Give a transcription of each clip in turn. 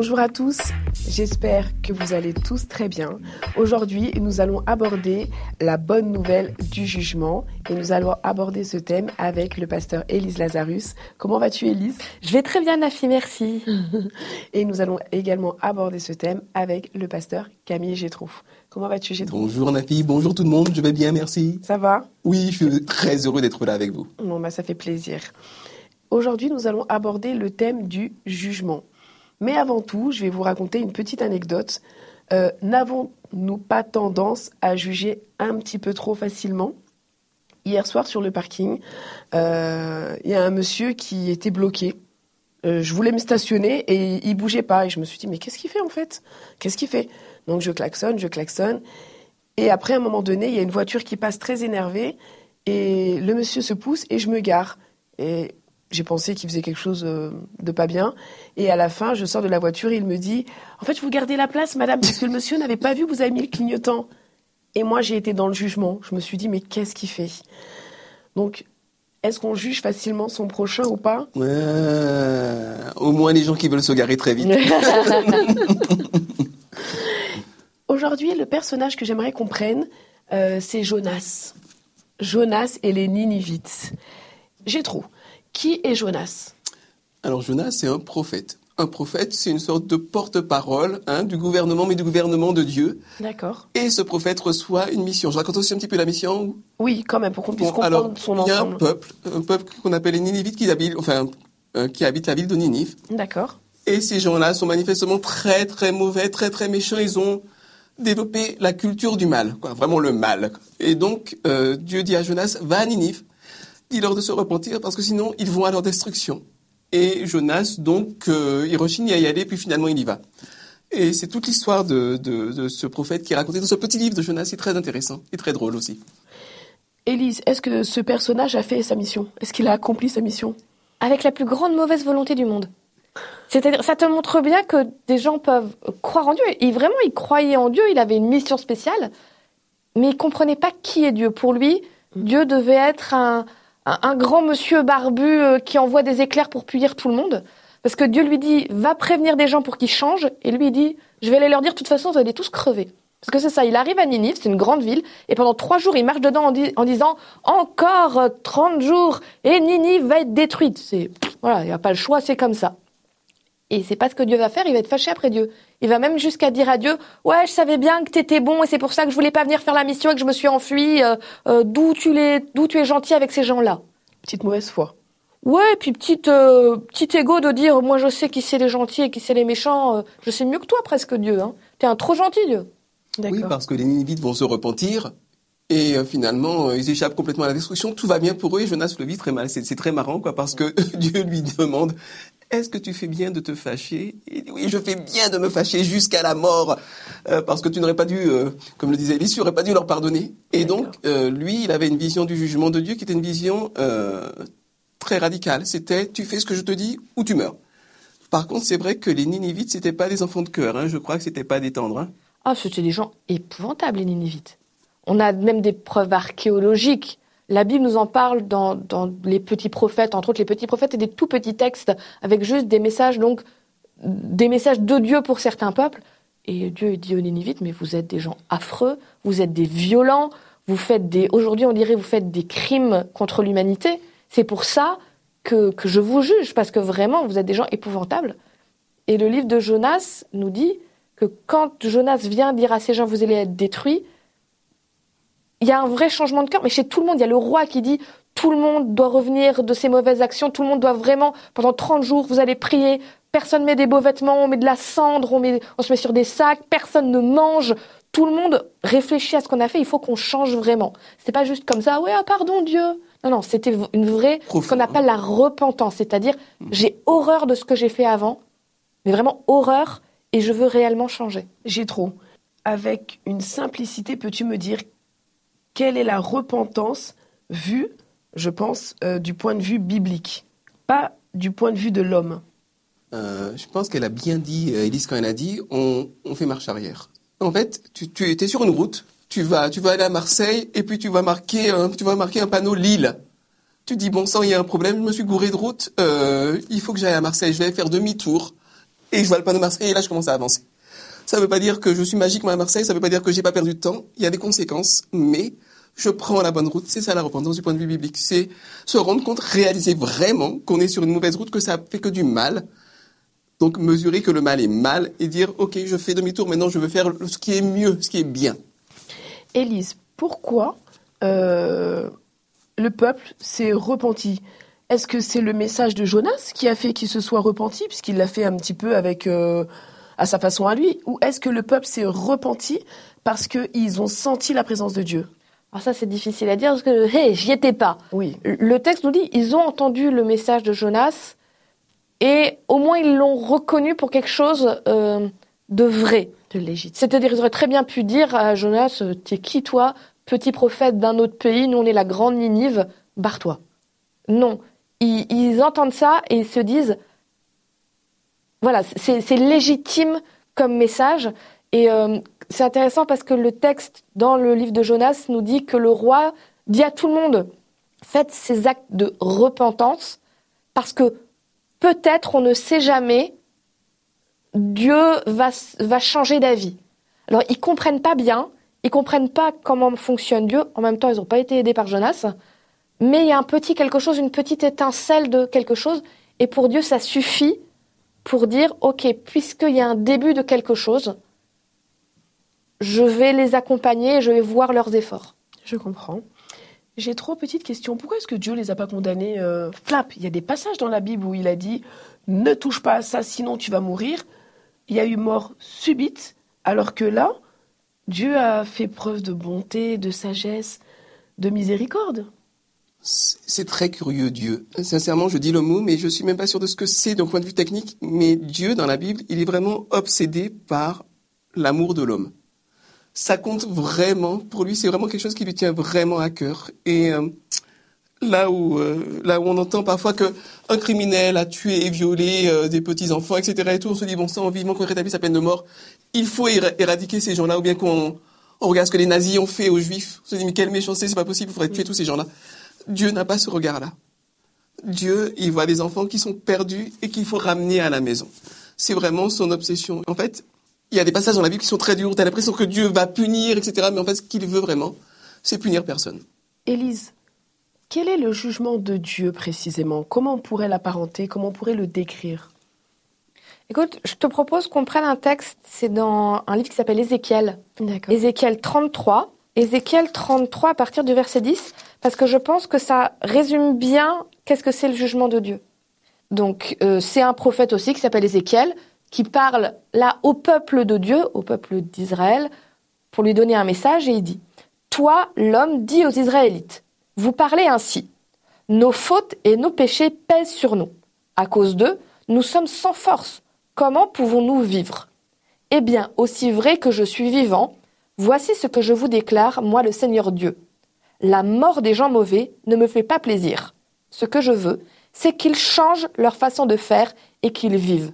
Bonjour à tous, j'espère que vous allez tous très bien. Aujourd'hui, nous allons aborder la bonne nouvelle du jugement et nous allons aborder ce thème avec le pasteur Élise Lazarus. Comment vas-tu Élise? Je vais très bien Nafi, merci. et nous allons également aborder ce thème avec le pasteur Camille Gétrouf. Comment vas-tu Gétrouf Bonjour Nafi, bonjour tout le monde, je vais bien, merci. Ça va? Oui, je suis très heureux d'être là avec vous. Bon, bah, ça fait plaisir. Aujourd'hui, nous allons aborder le thème du jugement. Mais avant tout, je vais vous raconter une petite anecdote. Euh, n'avons-nous pas tendance à juger un petit peu trop facilement? Hier soir sur le parking, euh, il y a un monsieur qui était bloqué. Euh, je voulais me stationner et il bougeait pas. Et je me suis dit, mais qu'est-ce qu'il fait en fait? Qu'est-ce qu'il fait? Donc je klaxonne, je klaxonne. Et après, à un moment donné, il y a une voiture qui passe très énervée. Et le monsieur se pousse et je me gare. Et j'ai pensé qu'il faisait quelque chose de pas bien. Et à la fin, je sors de la voiture et il me dit En fait, vous gardez la place, madame, parce que le monsieur n'avait pas vu que vous avez mis le clignotant. Et moi, j'ai été dans le jugement. Je me suis dit Mais qu'est-ce qu'il fait? Donc, est-ce qu'on juge facilement son prochain ou pas? Ouais, Au moins les gens qui veulent se garer très vite. Aujourd'hui, le personnage que j'aimerais qu'on prenne, euh, c'est Jonas. Jonas et les Ninivites. J'ai trop. Qui est Jonas? Alors Jonas, c'est un prophète. Un prophète, c'est une sorte de porte-parole hein, du gouvernement, mais du gouvernement de Dieu. D'accord. Et ce prophète reçoit une mission. Je raconte aussi un petit peu la mission Oui, quand même, pour qu'on puisse Bon, comprendre alors, son Il y a un ensemble. peuple, un peuple qu'on appelle les Ninivites, qui habitent, enfin, euh, qui habitent la ville de Ninive. D'accord. Et ces gens-là sont manifestement très très mauvais, très très méchants. Ils ont développé la culture du mal, quoi, vraiment le mal. Et donc euh, Dieu dit à Jonas va à Ninive, dis-leur de se repentir parce que sinon ils vont à leur destruction. Et Jonas donc euh, il rechigne à y aller puis finalement il y va. Et c'est toute l'histoire de, de, de ce prophète qui est raconté dans ce petit livre de Jonas. C'est très intéressant et très drôle aussi. Élise, est-ce que ce personnage a fait sa mission? Est-ce qu'il a accompli sa mission? Avec la plus grande mauvaise volonté du monde. C'est-à-dire, ça te montre bien que des gens peuvent croire en Dieu. Et vraiment, il croyait en Dieu, il avait une mission spéciale, mais il comprenait pas qui est Dieu. Pour lui, Dieu devait être un, un, grand monsieur barbu euh, qui envoie des éclairs pour punir tout le monde. Parce que Dieu lui dit, va prévenir des gens pour qu'ils changent. Et lui, il dit, je vais aller leur dire, de toute façon, vous allez tous crever. Parce que c'est ça, il arrive à Ninive, c'est une grande ville, et pendant trois jours, il marche dedans en, en disant, encore euh, 30 jours, et Ninive va être détruite. C'est, voilà, il n'y a pas le choix, c'est comme ça. Et c'est pas ce que Dieu va faire, il va être fâché après Dieu. Il va même jusqu'à dire à Dieu, ouais, je savais bien que t'étais bon et c'est pour ça que je voulais pas venir faire la mission et que je me suis enfui. euh, euh, d'où tu les, d'où tu es gentil avec ces gens-là. Petite mauvaise foi. Ouais, et puis petite, euh, petit ego de dire, moi je sais qui c'est les gentils et qui c'est les méchants. euh, je sais mieux que toi presque Dieu. Hein. T'es un trop gentil Dieu. D'accord. Oui, parce que les Ninivites vont se repentir. Et finalement, ils échappent complètement à la destruction. Tout va bien pour eux et Jonas le vit très mal. C'est c'est très marrant, quoi, parce que Dieu lui demande Est-ce que tu fais bien de te fâcher? Il dit Oui, je fais bien de me fâcher jusqu'à la mort, euh, parce que tu n'aurais pas dû, euh, comme le disait Élie, tu n'aurais pas dû leur pardonner. Et donc, euh, lui, il avait une vision du jugement de Dieu qui était une vision très radicale. C'était Tu fais ce que je te dis ou tu meurs. Par contre, c'est vrai que les Ninivites, c'était pas des enfants de cœur. Hein. Je crois que c'était pas des tendres. Hein. Ah, c'était des gens épouvantables, les Ninivites. On a même des preuves archéologiques. La Bible nous en parle dans, les petits prophètes, entre autres les petits prophètes et des tout petits textes avec juste des messages, donc des messages de Dieu pour certains peuples. Et Dieu dit aux Ninivites, mais vous êtes des gens affreux, vous êtes des violents, vous faites des, aujourd'hui on dirait, vous faites des crimes contre l'humanité. C'est pour ça que, que je vous juge, parce que vraiment vous êtes des gens épouvantables. Et le livre de Jonas nous dit que quand Jonas vient dire à ces gens, vous allez être détruits, il y a un vrai changement de cœur. Mais chez tout le monde, il y a le roi qui dit, tout le monde doit revenir de ses mauvaises actions, tout le monde doit vraiment, pendant 30 jours, vous allez prier, personne met des beaux vêtements, on met de la cendre, on, met, on se met sur des sacs, personne ne mange, tout le monde réfléchit à ce qu'on a fait, il faut qu'on change vraiment. C'est pas juste comme ça, ouais, ah, pardon Dieu. Non, Non, c'était une vraie, ce Profond, qu'on appelle la repentance, c'est-à-dire j'ai horreur de ce que j'ai fait avant, mais vraiment horreur, et je veux réellement changer. J'ai trop. Avec une simplicité, peux-tu me dire quelle est la repentance vue, je pense, euh, du point de vue biblique, pas du point de vue de l'homme Euh, je pense qu'elle a bien dit, euh, Elise, quand elle a dit, on, fait marche arrière. En fait, tu, tu étais sur une route, tu vas, tu vas aller à Marseille, et puis tu vas marquer, un, tu vas marquer un panneau Lille. Tu dis, bon sang, il y a un problème, je me suis gouré de route, il faut que j'aille à Marseille, je vais faire demi-tour, et je vois le panneau Marseille, et là je commence à avancer. Ça ne veut pas dire que je suis magique moi à Marseille, ça ne veut pas dire que j'ai pas perdu de temps, il y a des conséquences, mais je prends la bonne route, c'est ça la repentance du point de vue biblique, c'est se rendre compte, réaliser vraiment qu'on est sur une mauvaise route, que ça fait que du mal, donc mesurer que le mal est mal et dire ok je fais demi-tour maintenant je veux faire ce qui est mieux, ce qui est bien. Élise, pourquoi euh, le peuple s'est repenti? Est-ce que c'est le message de Jonas qui a fait qu'il se soit repenti, puisqu'il l'a fait un petit peu avec euh, à sa façon à lui? Ou est-ce que le peuple s'est repenti parce qu'ils ont senti la présence de Dieu? Alors ça, c'est difficile à dire parce que, hé, j'y étais pas. Oui. Le texte nous dit, ils ont entendu le message de Jonas et au moins ils l'ont reconnu pour quelque chose euh, de vrai. De légitime. C'est-à-dire, ils auraient très bien pu dire à Jonas, euh, t'es qui toi, petit prophète d'un autre pays, nous on est la grande Ninive, barre-toi. Non, ils, ils entendent ça et ils se disent, voilà, c'est c'est légitime comme message. Et euh, c'est intéressant parce que le texte dans le livre de Jonas nous dit que le roi dit à tout le monde, faites ces actes de repentance parce que peut-être, on ne sait jamais, Dieu va, va changer d'avis. Alors, ils comprennent pas bien, ils comprennent pas comment fonctionne Dieu. En même temps, ils n'ont pas été aidés par Jonas. Mais il y a un petit quelque chose, une petite étincelle de quelque chose. Et pour Dieu, ça suffit pour dire, OK, puisqu'il y a un début de quelque chose, je vais les accompagner et je vais voir leurs efforts. Je comprends. J'ai trois petites questions. Pourquoi est-ce que Dieu les a pas condamnés euh, Flap, il y a des passages dans la Bible où il a dit ne touche pas à ça, sinon tu vas mourir. Il y a eu mort subite, alors que là, Dieu a fait preuve de bonté, de sagesse, de miséricorde. C'est très curieux Dieu. Sincèrement, je dis le mot, mais je suis même pas sûr de ce que c'est d'un point de vue technique. Mais Dieu dans la Bible, il est vraiment obsédé par l'amour de l'homme. Ça compte vraiment pour lui. C'est vraiment quelque chose qui lui tient vraiment à cœur. Et euh, là où euh, là où on entend parfois que un criminel a tué et violé euh, des petits enfants, etc. Et tout, on se dit bon sang, vivement qu'on rétablisse sa peine de mort. Il faut éra- éradiquer ces gens-là, ou bien qu'on on regarde ce que les nazis ont fait aux juifs. On se dit mais quelle méchanceté, c'est pas possible, il faudrait tuer tous ces gens-là. Dieu n'a pas ce regard-là. Dieu, il voit des enfants qui sont perdus et qu'il faut ramener à la maison. C'est vraiment son obsession. En fait, il y a des passages dans la Bible qui sont très durs. T'as l'impression que Dieu va punir, etc. Mais en fait, ce qu'il veut vraiment, c'est punir personne. Élise, quel est le jugement de Dieu précisément? Comment on pourrait l'apparenter? Comment on pourrait le décrire? Écoute, je te propose qu'on prenne un texte, c'est dans un livre qui s'appelle Ézéchiel. D'accord. Ézéchiel 33. Ézéchiel 33 à partir du verset 10, parce que je pense que ça résume bien qu'est-ce que c'est le jugement de Dieu. Donc, euh, c'est un prophète aussi qui s'appelle Ézéchiel, qui parle là au peuple de Dieu, au peuple d'Israël, pour lui donner un message, et il dit, Toi, l'homme, dis aux Israélites, vous parlez ainsi, nos fautes et nos péchés pèsent sur nous. À cause d'eux, nous sommes sans force. Comment pouvons-nous vivre? Eh bien, aussi vrai que je suis vivant, voici ce que je vous déclare, moi le Seigneur Dieu. La mort des gens mauvais ne me fait pas plaisir. Ce que je veux, c'est qu'ils changent leur façon de faire et qu'ils vivent.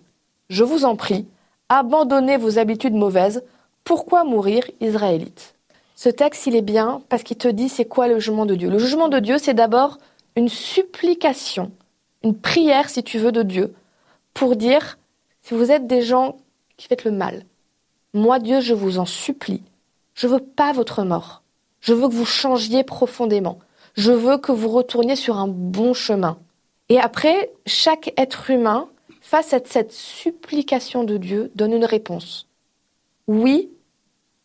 Je vous en prie, abandonnez vos habitudes mauvaises. Pourquoi mourir, Israélites? Ce texte, il est bien parce qu'il te dit c'est quoi le jugement de Dieu. Le jugement de Dieu, c'est d'abord une supplication, une prière, si tu veux, de Dieu, pour dire, si vous êtes des gens qui faites le mal, moi, Dieu, je vous en supplie, je veux pas votre mort. Je veux que vous changiez profondément. Je veux que vous retourniez sur un bon chemin. Et après, chaque être humain, face à cette supplication de Dieu, donne une réponse. Oui,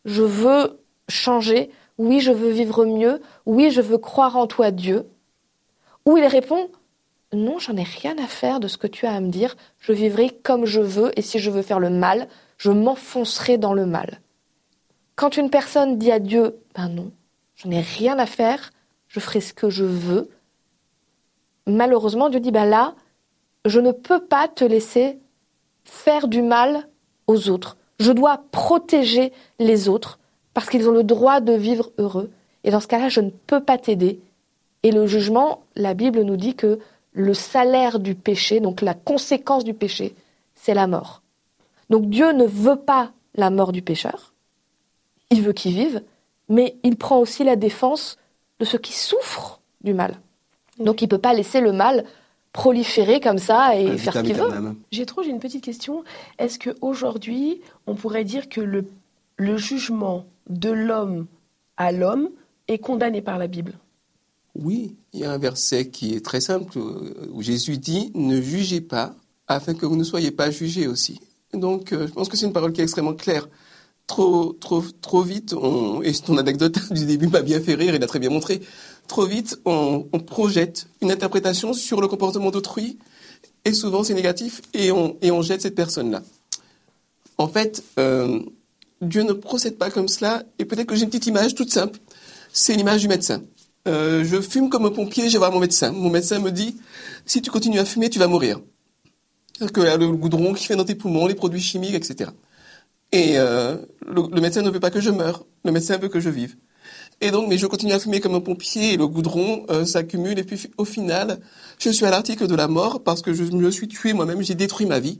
je veux changer. Oui, je veux vivre mieux. Oui, je veux croire en toi, Dieu. Ou il répond, non, j'en ai rien à faire de ce que tu as à me dire. Je vivrai comme je veux et si je veux faire le mal, je m'enfoncerai dans le mal. Quand une personne dit à Dieu, ben non, j'en ai rien à faire, je ferai ce que je veux, malheureusement, Dieu dit, bah là, je ne peux pas te laisser faire du mal aux autres. Je dois protéger les autres parce qu'ils ont le droit de vivre heureux. Et dans ce cas-là, je ne peux pas t'aider. Et le jugement, la Bible nous dit que le salaire du péché, donc la conséquence du péché, c'est la mort. Donc Dieu ne veut pas la mort du pécheur, il veut qu'il vive, mais il prend aussi la défense de ceux qui souffrent du mal. Donc il ne peut pas laisser le mal proliférer comme ça et faire ce qu'il veut. J'ai trop, j'ai une petite question. Est-ce qu'aujourd'hui, on pourrait dire que le, le jugement de l'homme à l'homme est condamné par la Bible? Oui, il y a un verset qui est très simple euh, où Jésus dit Ne jugez pas afin que vous ne soyez pas jugés aussi. Donc euh, je pense que c'est une parole qui est extrêmement claire. Trop, trop, trop vite, et ton anecdote du début m'a bien fait rire, il a très bien montré trop vite, on, projette une interprétation sur le comportement d'autrui, et souvent c'est négatif, et on, et on jette cette personne-là. En fait, euh, Dieu ne procède pas comme cela, et peut-être que j'ai une petite image toute simple, c'est l'image du médecin. Euh, je fume comme un pompier, je vais voir mon médecin. Mon médecin me dit, si tu continues à fumer, tu vas mourir. Que le goudron qui fait dans tes poumons, les produits chimiques, etc. Et euh, le, le, médecin ne veut pas que je meure, le médecin veut que je vive. Et donc, mais je continue à fumer comme un pompier et le goudron euh, s'accumule. Et puis, au final, je suis à l'article de la mort parce que je me suis tué moi-même, j'ai détruit ma vie.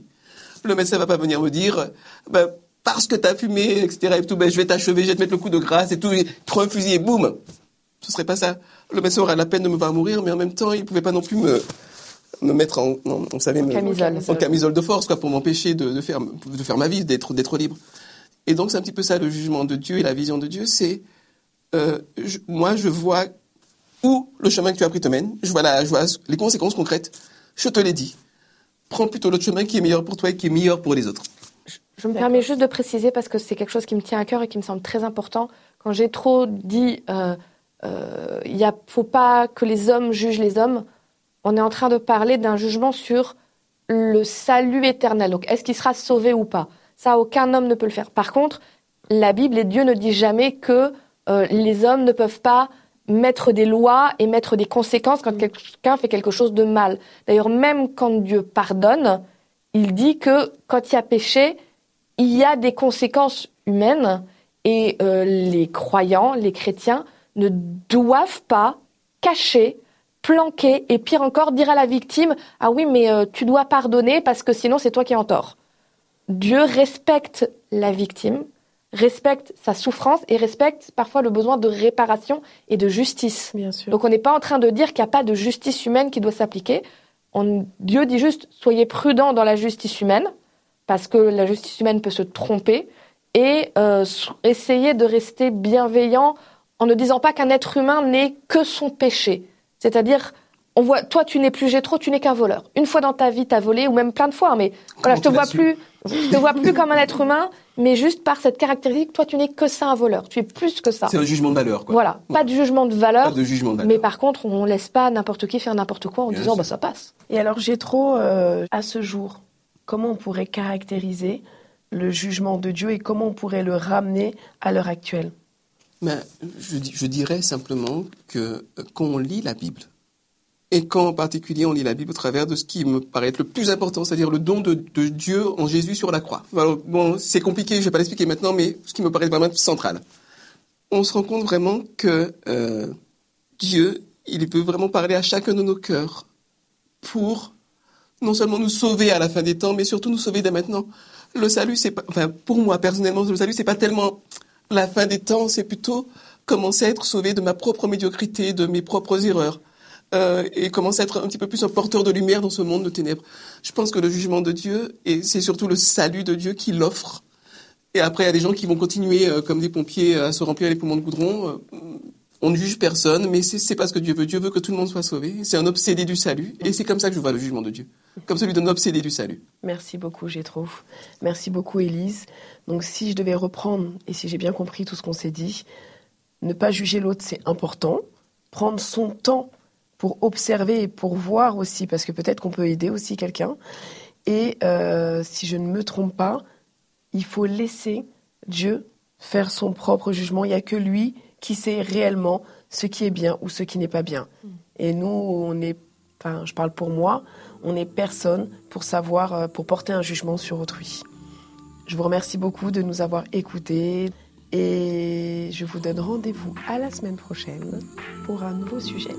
Le médecin va pas venir me dire, ben, parce que tu as fumé, etc. Et tout, ben, je vais t'achever, je vais te mettre le coup de grâce et tout, et prends un fusil et boum. Ce serait pas ça. Le médecin aurait la peine de me voir mourir, mais en même temps, il pouvait pas non plus me, me mettre en, on savait, camisole, en camisole de force, quoi, pour m'empêcher de, de, faire, de faire ma vie, d'être, d'être libre. Et donc, c'est un petit peu ça, le jugement de Dieu et la vision de Dieu, c'est, euh, moi, je vois où le chemin que tu as pris te mène. Je vois, la, je vois les conséquences concrètes. Je te l'ai dit. Prends plutôt l'autre chemin qui est meilleur pour toi et qui est meilleur pour les autres. Je, me permets juste de préciser parce que c'est quelque chose qui me tient à cœur et qui me semble très important. Quand j'ai trop dit, euh, euh, il ne faut pas que les hommes jugent les hommes, on est en train de parler d'un jugement sur le salut éternel. Donc, est-ce qu'il sera sauvé ou pas? Ça, aucun homme ne peut le faire. Par contre, la Bible et Dieu ne dit jamais que euh, les hommes ne peuvent pas mettre des lois et mettre des conséquences quand quelqu'un fait quelque chose de mal. D'ailleurs, même quand Dieu pardonne, il dit que quand il y a péché, il y a des conséquences humaines et euh, les croyants, les chrétiens, ne doivent pas cacher, planquer et pire encore dire à la victime ah oui mais euh, tu dois pardonner parce que sinon c'est toi qui es en tort. Dieu respecte la victime, respecte sa souffrance et respecte parfois le besoin de réparation et de justice. Bien sûr. Donc on n'est pas en train de dire qu'il n'y a pas de justice humaine qui doit s'appliquer. Dieu dit juste soyez prudents dans la justice humaine parce que la justice humaine peut se tromper et euh, essayez de rester bienveillant en ne disant pas qu'un être humain n'est que son péché. C'est-à-dire on voit, toi, tu n'es plus Gétro, tu n'es qu'un voleur. Une fois dans ta vie, tu as volé, ou même plein de fois, mais voilà, je te vois plus, je te vois plus comme un être humain, mais juste par cette caractéristique, toi, tu n'es que ça, un voleur. Tu es plus que ça. C'est un jugement de valeur, quoi. Voilà. Pas de jugement de valeur. Pas de jugement de valeur. Mais par contre, on laisse pas n'importe qui faire n'importe quoi en disant, bah, ça passe. Et alors, Gétro, euh, à ce jour, comment on pourrait caractériser le jugement de Dieu et comment on pourrait le ramener à l'heure actuelle? Je, dirais simplement que, euh, quand on lit la Bible, et quand en particulier on lit la Bible au travers de ce qui me paraît être le plus important, c'est-à-dire le don de, Dieu en Jésus sur la croix. c'est compliqué, je vais pas l'expliquer maintenant, mais ce qui me paraît vraiment central. On se rend compte vraiment que euh, Dieu, il peut vraiment parler à chacun de nos cœurs pour non seulement nous sauver à la fin des temps, mais surtout nous sauver dès maintenant. Le salut, pour moi personnellement, le salut, c'est pas tellement la fin des temps, c'est plutôt commencer à être sauvé de ma propre médiocrité, de mes propres erreurs euh, et commencer à être un petit peu plus un porteur de lumière dans ce monde de ténèbres. Je pense que le jugement de Dieu, et c'est surtout le salut de Dieu qui l'offre. Et après, il y a des gens qui vont continuer, euh, comme des pompiers, à se remplir les poumons de goudron. Euh, on ne juge personne, mais c'est pas ce que Dieu veut. Dieu veut que tout le monde soit sauvé. C'est un obsédé du salut. Et c'est comme ça que je vois le jugement de Dieu. Comme celui d'un obsédé du salut. Merci beaucoup, Gétro. Merci beaucoup, Élise. Donc, si je devais reprendre, et si j'ai bien compris tout ce qu'on s'est dit, ne pas juger l'autre, c'est important. Prendre son temps pour observer et pour voir aussi, parce que peut-être qu'on peut aider aussi quelqu'un. Et euh, si je ne me trompe pas, il faut laisser Dieu faire son propre jugement. Il n'y a que lui qui sait réellement ce qui est bien ou ce qui n'est pas bien. Mm. Et nous, on est enfin je parle pour moi, on n'est personne pour savoir, euh, pour porter un jugement sur autrui. Je vous remercie beaucoup de nous avoir écoutés et je vous donne rendez-vous à la semaine prochaine pour un nouveau sujet.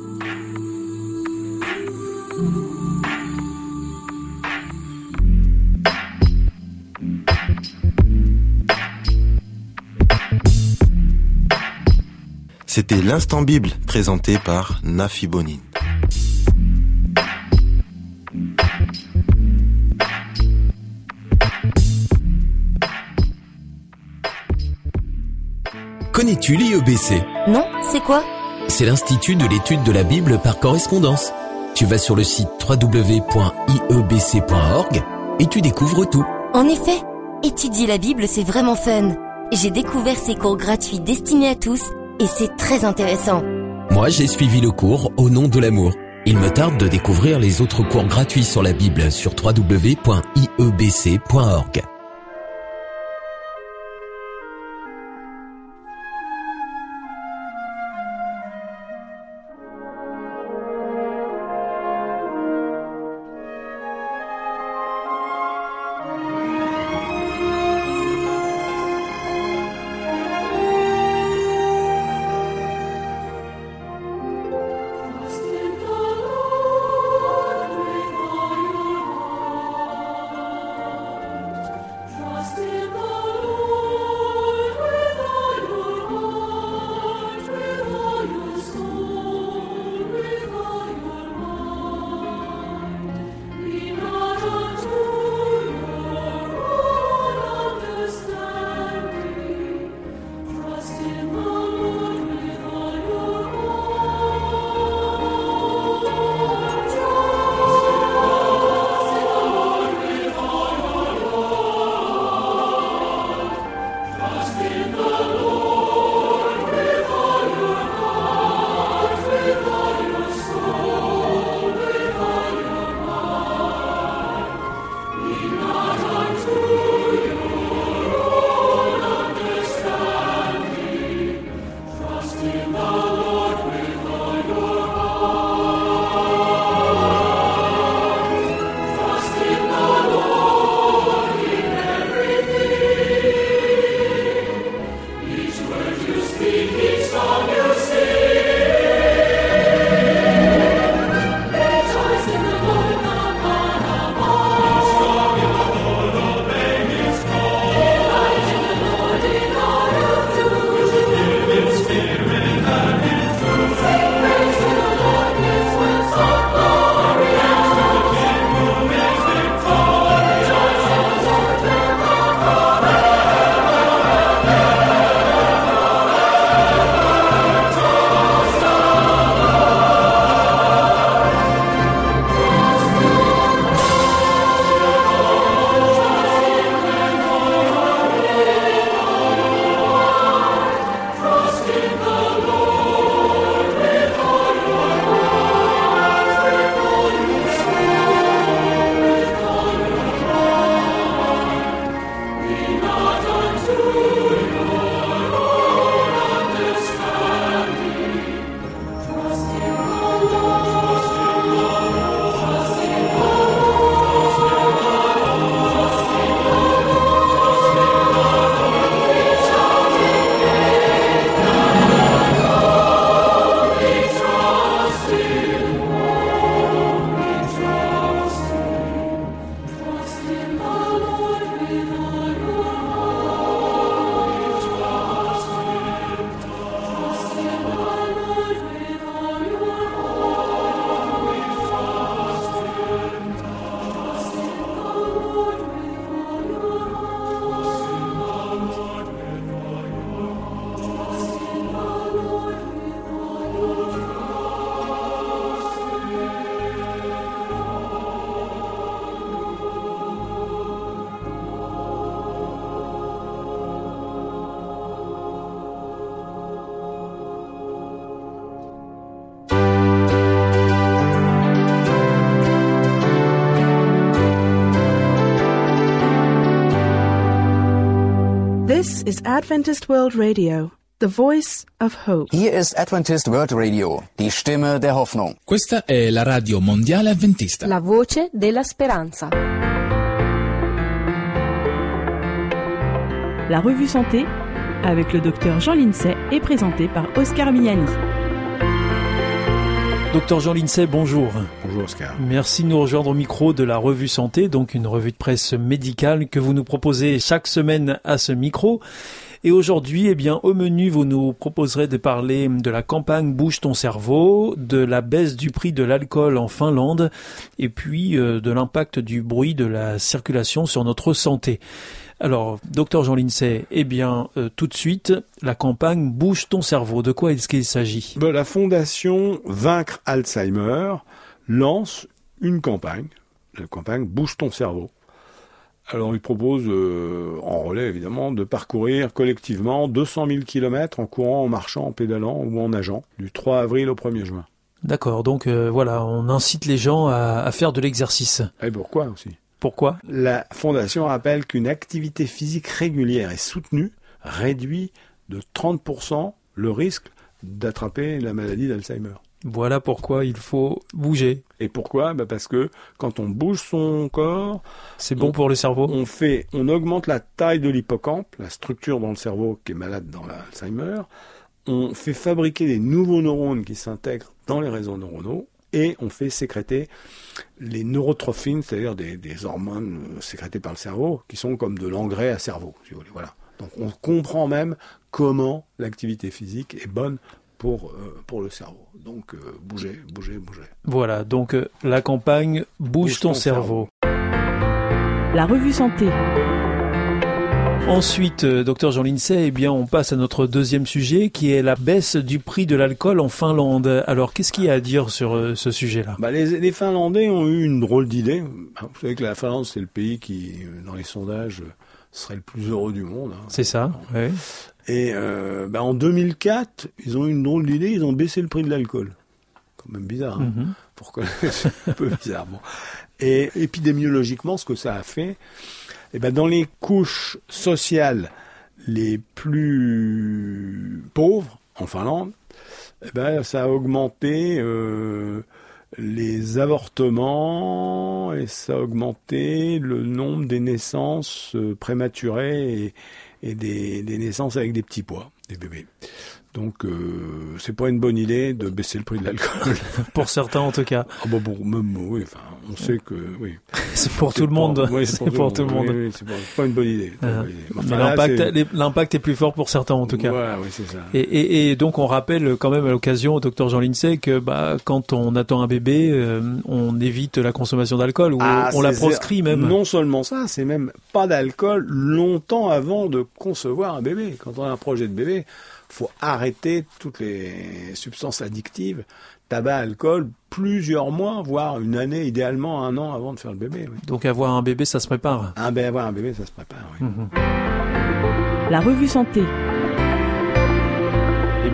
C'était l'instant Bible présenté par Nafi Bonin. Connais-tu l'IEBC Non, c'est quoi? C'est l'Institut de l'étude de la Bible par correspondance. Tu vas sur le site www.iebc.org et tu découvres tout. En effet, étudier la Bible, c'est vraiment fun. J'ai découvert ces cours gratuits destinés à tous et c'est très intéressant. Moi, j'ai suivi le cours Au nom de l'amour. Il me tarde de découvrir les autres cours gratuits sur la Bible sur www.iebc.org. This is Adventist World Radio, the voice of hope. Hier ist Adventist World Radio, die Stimme der Hoffnung. Questa è la radio mondiale adventista. La voce della speranza. La revue Santé avec le docteur Jean Lincey est présentée par Oscar Miani. Docteur Jean Lincey, bonjour. Bonjour Oscar. Merci de nous rejoindre au micro de la revue Santé, donc une revue de presse médicale que vous nous proposez chaque semaine à ce micro. Et aujourd'hui, eh bien, au menu, vous nous proposerez de parler de la campagne Bouge ton cerveau, de la baisse du prix de l'alcool en Finlande, et puis euh, de l'impact du bruit de la circulation sur notre santé. Alors, docteur Jean Lincey, eh bien, euh, tout de suite, la campagne Bouge ton cerveau. De quoi est-ce qu'il s'agit? Ben, La fondation Vaincre Alzheimer lance une campagne, la campagne Bouge ton cerveau. Alors, il propose, euh, en relais évidemment, de parcourir collectivement 200 000 km en courant, en marchant, en pédalant ou en nageant, du 3 avril au 1er juin. D'accord, donc euh, voilà, on incite les gens à, à faire de l'exercice. Et pourquoi aussi? Pourquoi? La Fondation rappelle qu'une activité physique régulière et soutenue réduit de 30% le risque d'attraper la maladie d'Alzheimer. Voilà pourquoi il faut bouger. Et pourquoi? Bah Parce que quand on bouge son corps, c'est bon pour le cerveau. On fait, on augmente la taille de l'hippocampe, la structure dans le cerveau qui est malade dans l'Alzheimer. On fait fabriquer des nouveaux neurones qui s'intègrent dans les réseaux neuronaux et on fait sécréter les neurotrophines, c'est-à-dire des, des, hormones euh, sécrétées par le cerveau, qui sont comme de l'engrais à cerveau, si vous voulez. Voilà. Donc on comprend même comment l'activité physique est bonne pour, euh, pour le cerveau. Donc euh, bouger, bouger, bouger. Voilà, donc euh, la campagne Bouge, Bouge ton, ton cerveau. cerveau. La revue santé. Ensuite, docteur Jean Lincey, eh bien, on passe à notre deuxième sujet, qui est la baisse du prix de l'alcool en Finlande. Alors, qu'est-ce qu'il y a à dire sur euh, ce sujet-là? Bah, les, les, Finlandais ont eu une drôle d'idée. Vous savez que la Finlande, c'est le pays qui, dans les sondages, serait le plus heureux du monde. Hein. C'est ça, oui. Et euh, bah, en 2004, ils ont eu une drôle d'idée, ils ont baissé le prix de l'alcool. Quand même bizarre. Hein Mhm. mm -hmm. Pourquoi C'est un peu bizarre. Bon. Et épidémiologiquement, ce que ça a fait, eh ben dans les couches sociales les plus pauvres en Finlande, eh ben ça a augmenté euh, les avortements et ça a augmenté le nombre des naissances euh, prématurées et, et des, des, naissances avec des petits pois, des bébés. Donc, euh, c'est pas une bonne idée de baisser le prix de l'alcool. pour certains, en tout cas. Ah, bon, bon, même, oui, enfin, on sait que, oui. C'est pour tout le monde. Oui, c'est pour, pour, tout le monde. Oui, oui, c'est pas, une bonne idée. Ah. Enfin, l'impact est plus fort pour certains, en tout cas. Ouais, oui, c'est ça. Et, et, et, donc, on rappelle quand même à l'occasion au docteur Jean Lincey que, bah, quand on attend un bébé, euh, on évite la consommation d'alcool ou ah, on la proscrit même. Non seulement ça, c'est même pas d'alcool longtemps avant de concevoir un bébé. Quand on a un projet de bébé, faut arrêter toutes les substances addictives, tabac, alcool, plusieurs mois, voire une année, idéalement un an avant de faire le bébé. Oui. Donc avoir un bébé, ça se prépare. Ah ben avoir un bébé, ça se prépare. Oui. Mhm. La revue santé.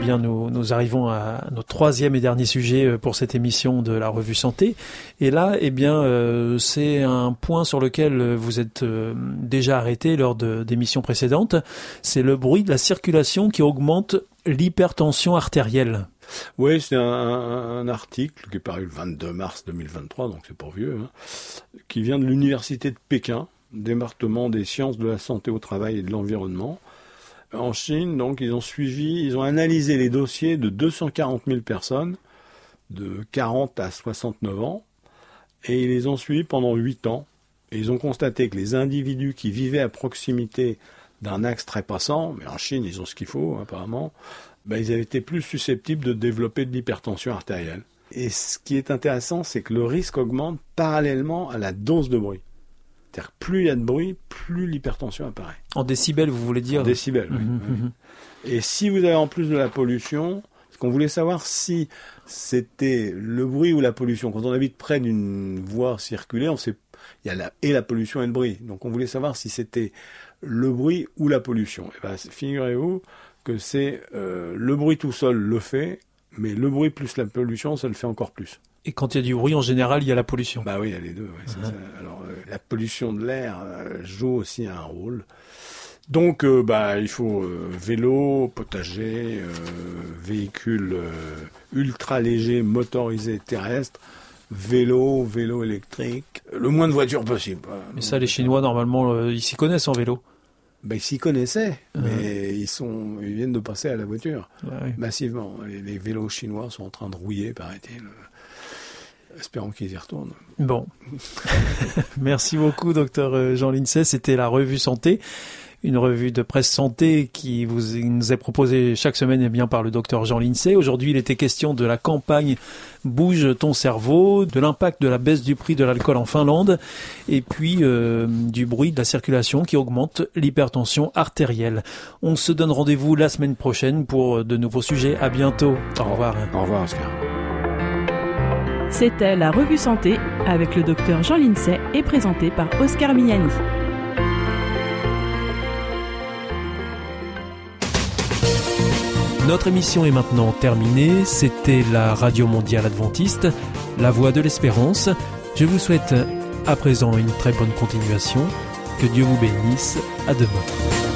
Bien, nous, arrivons à notre troisième et dernier sujet euh, pour cette émission de la revue santé. Et là, eh bien, euh, c'est un point sur lequel vous êtes euh, déjà arrêté lors d'émissions précédentes. C'est le bruit de la circulation qui augmente l'hypertension artérielle. Oui, c'est un, article qui est paru le 22 mars 2023, donc c'est pas vieux, hein, qui vient de l'université de Pékin, département des sciences de la santé au travail et de l'environnement. En Chine, donc, ils ont suivi, ils ont analysé les dossiers de 240 000 personnes de 40 à 69 ans et ils les ont suivis pendant 8 ans. Et ils ont constaté que les individus qui vivaient à proximité d'un axe très passant, mais en Chine, ils ont ce qu'il faut, apparemment, ben, ils avaient été plus susceptibles de développer de l'hypertension artérielle. Et ce qui est intéressant, c'est que le risque augmente parallèlement à la dose de bruit. C'est-à-dire que plus il y a de bruit, plus l'hypertension apparaît. En décibels, vous voulez dire En décibels, oui. Mhm, oui. mhm. Et si vous avez en plus de la pollution, parce qu'on voulait savoir si c'était le bruit ou la pollution. Quand on habite près d'une voie circulée, on sait, il y a la, et la pollution et le bruit. Donc on voulait savoir si c'était le bruit ou la pollution. Et ben, figurez-vous que c'est euh, le bruit tout seul le fait, mais le bruit plus la pollution, ça le fait encore plus. Et quand il y a du bruit, en général, il y a la pollution. Bah oui, il y a les deux. Ouais, uh -huh. Alors, euh, la pollution de l'air euh, joue aussi un rôle. Donc, euh, bah, il faut vélo, potager, véhicule ultra léger, motorisé, terrestre, vélo, vélo électrique, le moins de voitures possible. Mais ça, les Chinois, normalement, ils s'y connaissent en vélo. Ben, ils s'y connaissaient, mais ils, sont, ils viennent de passer à la voiture, massivement. Les, les, vélos chinois sont en train de rouiller, paraît-il. Espérons qu'ils y retournent. Bon. Merci beaucoup, docteur Jean Lincey. C'était la revue santé une revue de presse santé qui vous nous est proposée chaque semaine eh bien par le docteur Jean Lincey. Aujourd'hui, il était question de la campagne Bouge ton cerveau, de l'impact de la baisse du prix de l'alcool en Finlande et puis euh, du bruit de la circulation qui augmente l'hypertension artérielle. On se donne rendez-vous la semaine prochaine pour de nouveaux sujets. À bientôt. Au revoir. Au revoir, Oscar. C'était la revue santé avec le docteur Jean Lincey et présenté par Oscar Mignani. Notre émission est maintenant terminée. C'était la Radio Mondiale Adventiste, la voix de l'espérance. Je vous souhaite à présent une très bonne continuation. Que Dieu vous bénisse. À demain.